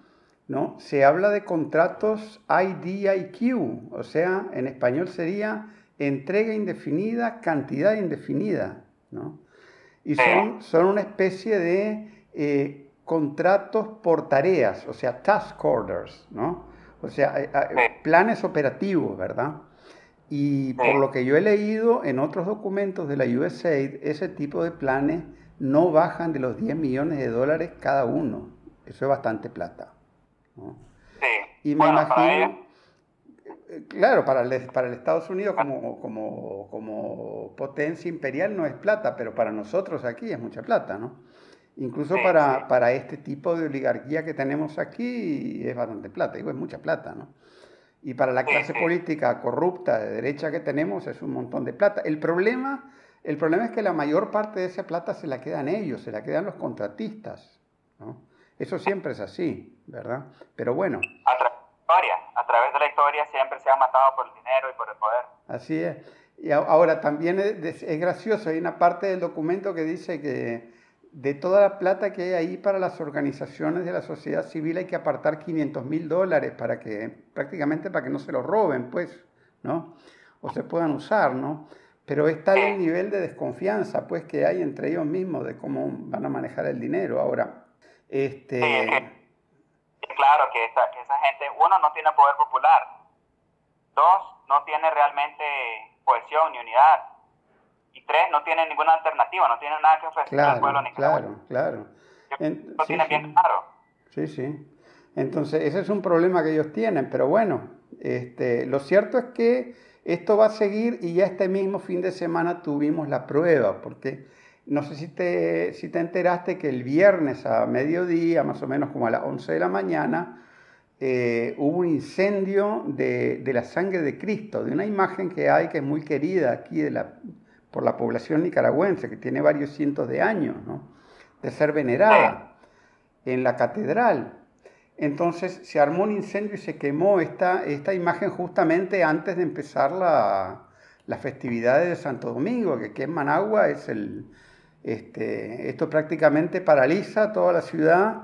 ¿no? se habla de contratos IDIQ, o sea, en español sería entrega indefinida, cantidad indefinida. ¿no? Y son, son una especie de eh, contratos por tareas, o sea, task orders, ¿no? o sea, eh, eh, planes operativos, ¿verdad? Y por lo que yo he leído en otros documentos de la USAID, ese tipo de planes no bajan de los 10 millones de dólares cada uno. Eso es bastante plata. Y me imagino, eh, claro, para el, para el Estados Unidos como, como, como, potencia imperial no es plata, pero para nosotros aquí es mucha plata, ¿no? Incluso para, para este tipo de oligarquía que tenemos aquí es bastante plata, digo, es mucha plata, ¿no? Y para la clase política corrupta de derecha que tenemos es un montón de plata. El problema, el problema es que la mayor parte de esa plata se la quedan ellos, se la quedan los contratistas. ¿no? Eso siempre es así, ¿verdad? Pero bueno. A, historia, a través de la historia siempre se ha matado por el dinero y por el poder. Así es. Y ahora también es, es gracioso, hay una parte del documento que dice que de toda la plata que hay ahí para las organizaciones de la sociedad civil hay que apartar 500 mil dólares para que, prácticamente para que no se lo roben, pues, ¿no? O se puedan usar, ¿no? Pero es tal el nivel de desconfianza, pues, que hay entre ellos mismos de cómo van a manejar el dinero. Ahora, este... claro que esa, que esa gente, uno, no tiene poder popular, dos, no tiene realmente cohesión ni unidad, y tres, no tienen ninguna alternativa, no tienen nada que ofrecer al pueblo ni Claro, claro. Lo tienen bien claro. Sí, sí. Entonces, ese es un problema que ellos tienen, pero bueno, este, lo cierto es que esto va a seguir y ya este mismo fin de semana tuvimos la prueba, porque no sé si te, si te enteraste que el viernes a mediodía, más o menos como a las 11 de la mañana, eh, hubo un incendio de, de, la sangre de Cristo, de una imagen que hay que es muy querida aquí de la, por la población nicaragüense, que tiene varios cientos de años, ¿no? de ser venerada en la catedral. Entonces se armó un incendio y se quemó esta, esta imagen justamente antes de empezar la, las festividades de Santo Domingo, que aquí en Managua es el... Este, esto prácticamente paraliza toda la ciudad.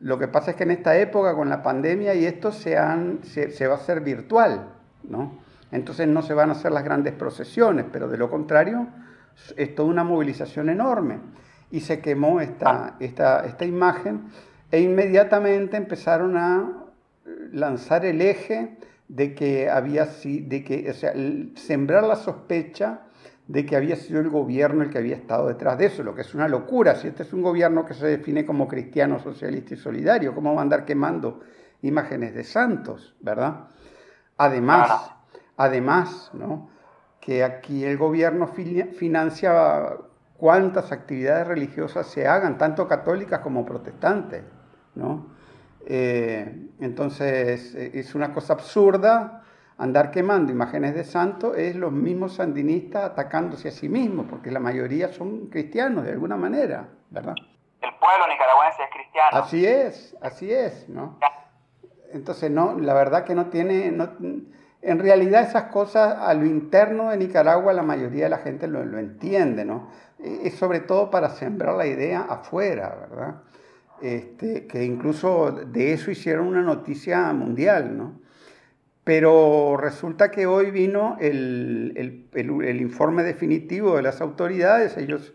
Lo que pasa es que en esta época, con la pandemia y esto, se, se, se va a hacer virtual, ¿no? Entonces no se van a hacer las grandes procesiones, pero de lo contrario es toda una movilización enorme. Y se quemó esta, esta, esta imagen e inmediatamente empezaron a lanzar el eje de que había de que, o sembrar la sospecha de que había sido el gobierno el que había estado detrás de eso, lo que es una locura. Si este es un gobierno que se define como cristiano, socialista y solidario, ¿cómo va a andar quemando imágenes de santos, verdad? Además, Además, ¿no? que aquí el gobierno financia cuántas actividades religiosas se hagan, tanto católicas como protestantes. ¿no? Eh, entonces es una cosa absurda andar quemando imágenes de santos, es los mismos sandinistas atacándose a sí mismos, porque la mayoría son cristianos de alguna manera, ¿verdad? El pueblo nicaragüense es cristiano. Así es, así es, ¿no? Entonces, no, la verdad que no tiene, no, en realidad esas cosas a lo interno de Nicaragua la mayoría de la gente lo, entiende, ¿no? Es sobre todo para sembrar la idea afuera, ¿verdad? Este, que incluso de eso hicieron una noticia mundial, ¿no? Pero resulta que hoy vino el, el, informe definitivo de las autoridades, ellos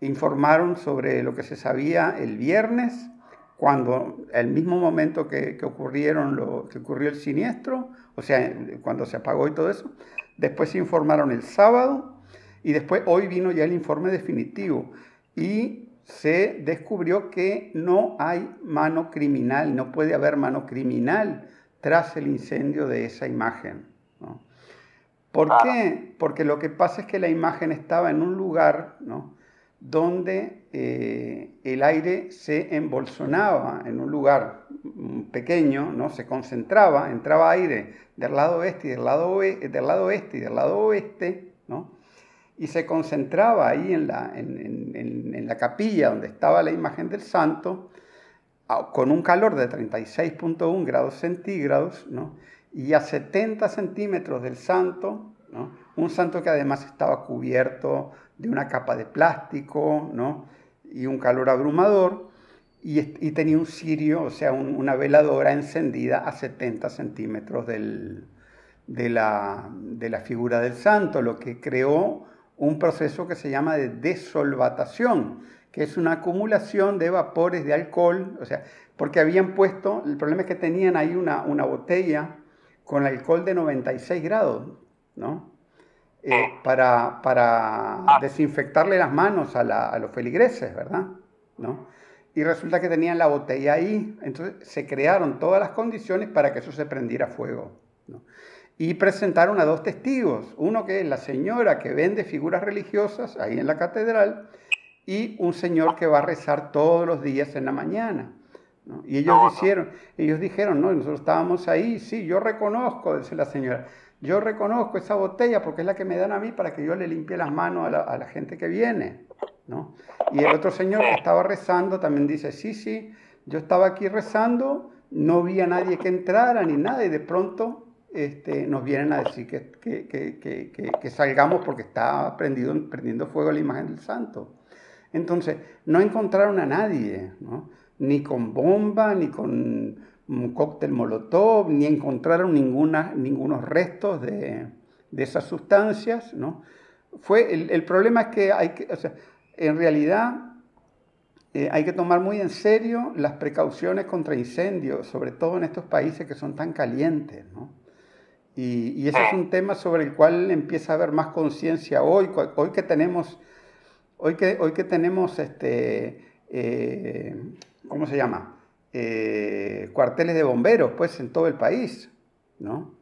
informaron sobre lo que se sabía el viernes, cuando el mismo momento que, ocurrieron lo, que ocurrió el siniestro, o sea, cuando se apagó y todo eso. Después se informaron el sábado y después hoy vino ya el informe definitivo y se descubrió que no hay mano criminal, no puede haber mano criminal tras el incendio de esa imagen. ¿Por qué? Porque lo que pasa es que la imagen estaba en un lugar donde eh, el aire se embolsonaba, en un lugar pequeño, ¿no? se concentraba, entraba aire del lado oeste y del lado, del lado este y del lado oeste, ¿no? y se concentraba ahí en la, en la capilla donde estaba la imagen del santo, con un calor de 36.1 grados centígrados, ¿no? y a 70 centímetros del santo, ¿no? un santo que además estaba cubierto de una capa de plástico ¿no? y un calor abrumador, y, tenía un cirio, o sea, una veladora encendida a 70 centímetros del, de, la, de la figura del santo, lo que creó un proceso que se llama de desolvatación, que es una acumulación de vapores de alcohol, o sea, porque habían puesto, el problema es que tenían ahí una, una botella con alcohol de 96 grados, ¿no? Eh, para, para ah. desinfectarle las manos a, los feligreses, ¿verdad? ¿No? Y resulta que tenían la botella ahí, entonces se crearon todas las condiciones para que eso se prendiera fuego. ¿no? Y presentaron a dos testigos, uno que es la señora que vende figuras religiosas ahí en la catedral y un señor que va a rezar todos los días en la mañana. Y ellos, dijeron, ellos dijeron, no, nosotros estábamos ahí, sí, yo reconozco, dice la señora, yo reconozco esa botella porque es la que me dan a mí para que yo le limpie las manos a la, gente que viene. ¿no? Y el otro señor que estaba rezando también dice, sí, sí, yo estaba aquí rezando, no vi a nadie que entrara ni nada y de pronto este, nos vienen a decir que, que, que, que, salgamos porque está prendido, prendiendo fuego la imagen del santo. Entonces, no encontraron a nadie, ¿no? ni con bomba, ni con un cóctel molotov, ni encontraron ninguna, ningunos restos de, de esas sustancias. ¿no? Fue, el, el, problema es que, hay que o sea, en realidad eh, hay que tomar muy en serio las precauciones contra incendios, sobre todo en estos países que son tan calientes. ¿no? Y, y, ese es un tema sobre el cual empieza a haber más conciencia hoy, hoy que tenemos, hoy que, hoy que tenemos este, eh, ¿cómo se llama? Eh, cuarteles de bomberos, pues, en todo el país, ¿no?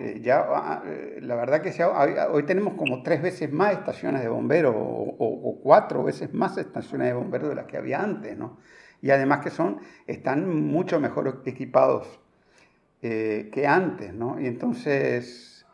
Eh, ya, ah, eh, la verdad que hoy tenemos como tres veces más estaciones de bomberos o, cuatro veces más estaciones de bomberos de las que había antes, ¿no? Y además que son, están mucho mejor equipados que antes, ¿no? Y entonces,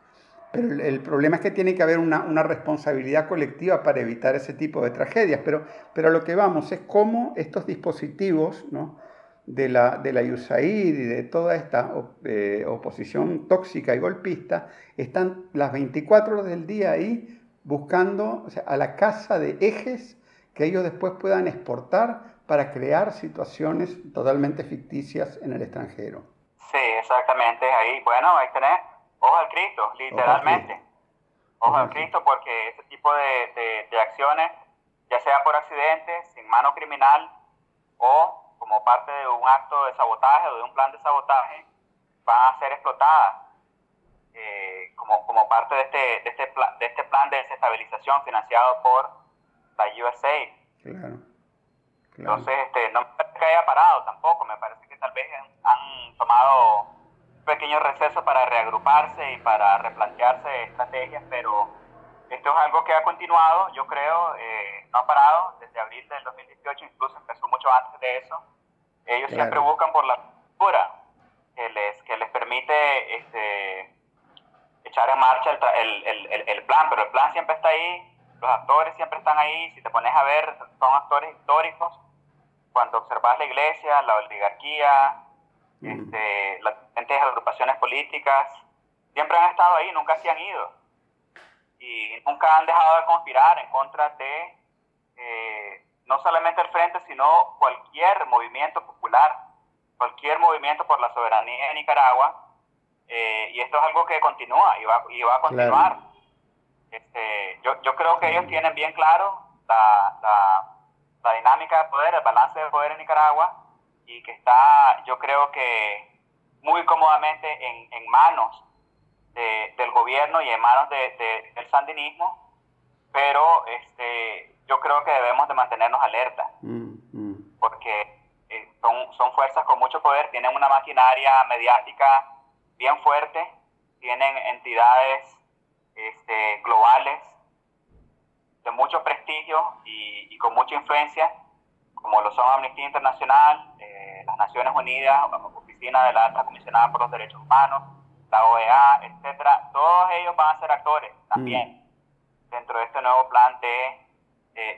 pero el, problema es que tiene que haber una, una, responsabilidad colectiva para evitar ese tipo de tragedias, pero, pero lo que vamos es cómo estos dispositivos, ¿no? De la, de la USAID y de toda esta eh, oposición tóxica y golpista, están las 24 horas del día ahí buscando a la casa de ejes que ellos después puedan exportar para crear situaciones totalmente ficticias en el extranjero. Sí, exactamente. Ahí, bueno, ahí tenés, ojo al Cristo, literalmente. Ojo al Cristo, porque ese tipo de, de acciones, ya sea por accidente, sin mano criminal o como parte de un acto de sabotaje o de un plan de sabotaje, van a ser explotadas eh, como, como parte de este, de, este de este plan de desestabilización financiado por la USA. Claro. Entonces, este, no me parece que haya parado tampoco, me parece que tal vez han tomado un pequeño receso para reagruparse y para replantearse estrategias, pero esto es algo que ha continuado, yo creo, eh, no ha parado desde abril del 2018, incluso empezó mucho antes de eso. Ellos siempre buscan por la cultura que les, que les permite este, echar en marcha el, el, el, plan, pero el plan siempre está ahí, los actores siempre están ahí, si te pones a ver, son actores históricos. Cuando observas la iglesia, la oligarquía, este, las diferentes agrupaciones políticas, siempre han estado ahí, nunca se han ido y nunca han dejado de conspirar en contra de eh, no solamente el frente, sino cualquier movimiento popular, cualquier movimiento por la soberanía de Nicaragua. Eh, y esto es algo que continúa y va, y va a continuar. Este, yo, yo creo que ellos tienen bien claro la, la, dinámica de poder, el balance de poder en Nicaragua y que está, yo creo que muy cómodamente en, en manos del gobierno y en manos de, del sandinismo, pero este, yo creo que debemos de mantenernos alerta, mm, mm. porque eh, son, son fuerzas con mucho poder, tienen una maquinaria mediática bien fuerte, tienen entidades este, globales de mucho prestigio y, con mucha influencia, como lo son Amnistía Internacional, eh, las Naciones Unidas, la Oficina de la Alta Comisionada por los Derechos Humanos, la OEA, etcétera, todos ellos van a ser actores también mm. dentro de este nuevo plan de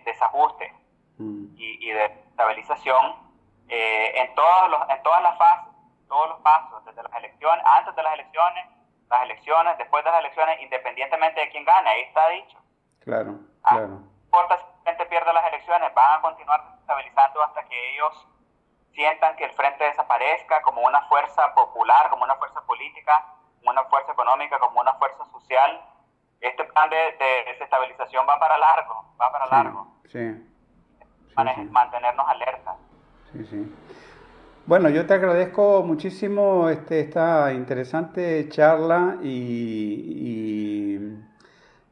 desajuste mm. y, de estabilización eh, en, todos los, en todas las fases, todos los pasos, desde las elecciones, antes de las elecciones, las elecciones, después de las elecciones, independientemente de quién gane, ahí está dicho. Claro, ah, claro. No importa si la gente pierde las elecciones, van a continuar estabilizando hasta que ellos sientan que el frente desaparezca como una fuerza popular, como una fuerza política, como una fuerza económica, como una fuerza social. Este plan de, desestabilización va para largo, va para largo. Sí. Mantenernos alerta. Sí, sí. Bueno, yo te agradezco muchísimo este, esta interesante charla y,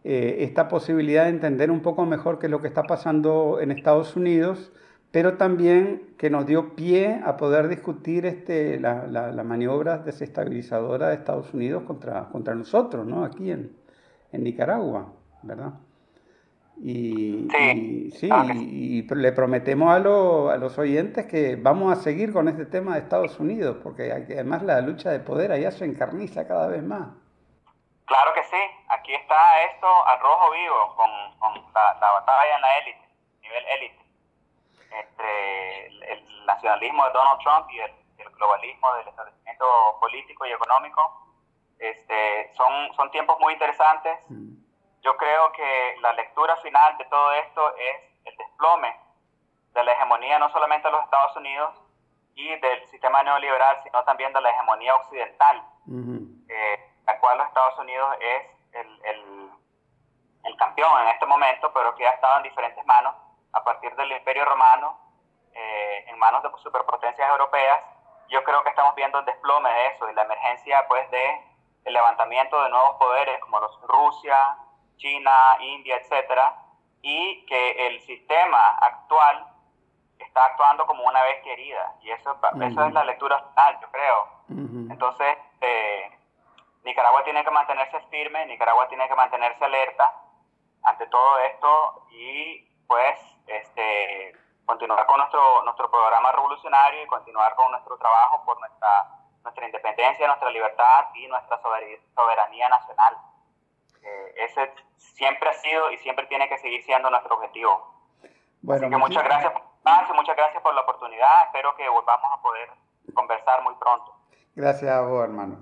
eh, esta posibilidad de entender un poco mejor qué es lo que está pasando en Estados Unidos, pero también que nos dio pie a poder discutir este, la, la, maniobra desestabilizadora de Estados Unidos contra, contra nosotros, ¿no? aquí en, en Nicaragua, ¿verdad? Y sí, y, le prometemos a, a, los oyentes que vamos a seguir con este tema de Estados Unidos, porque además la lucha de poder allá se encarniza cada vez más. Claro que sí, aquí está esto al rojo vivo, con, la, batalla en la élite, nivel élite, entre el, nacionalismo de Donald Trump y el, globalismo del establecimiento político y económico. Este, son, son tiempos muy interesantes. Mm. Yo creo que la lectura final de todo esto es el desplome de la hegemonía no solamente de los Estados Unidos y del sistema neoliberal, sino también de la hegemonía occidental, eh, la cual los Estados Unidos es el, el, campeón en este momento, pero que ha estado en diferentes manos a partir del Imperio Romano, eh, en manos de superpotencias europeas. Yo creo que estamos viendo el desplome de eso y la emergencia pues de el levantamiento de nuevos poderes como los Rusia, China, India, etcétera, y que el sistema actual está actuando como una vez querida, y eso, es la lectura final, yo creo. Entonces, eh, Nicaragua tiene que mantenerse firme, Nicaragua tiene que mantenerse alerta ante todo esto y pues este continuar con nuestro nuestro programa revolucionario y continuar con nuestro trabajo por nuestra nuestra independencia, nuestra libertad y nuestra soberanía nacional. Eh, ese siempre ha sido y siempre tiene que seguir siendo nuestro objetivo. Bueno, Así que muchas gracias por muchas gracias por la oportunidad. Espero que volvamos a poder conversar muy pronto. Gracias a vos, hermano.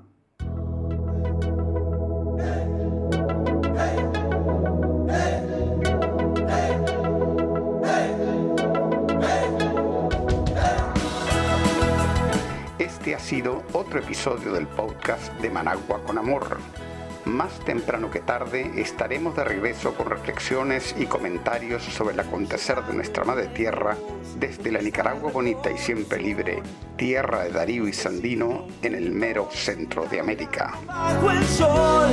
Este ha sido otro episodio del podcast de Managua con Amor más temprano que tarde estaremos de regreso con reflexiones y comentarios sobre el acontecer de nuestra madre tierra desde la Nicaragua bonita y siempre libre, tierra de Darío y Sandino en el mero centro de América. Bajo el sol,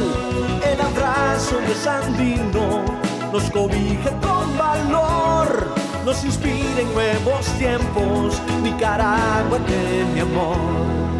el abrazo de Sandino nos cobija con valor, nos inspira en nuevos tiempos, Nicaragua de mi amor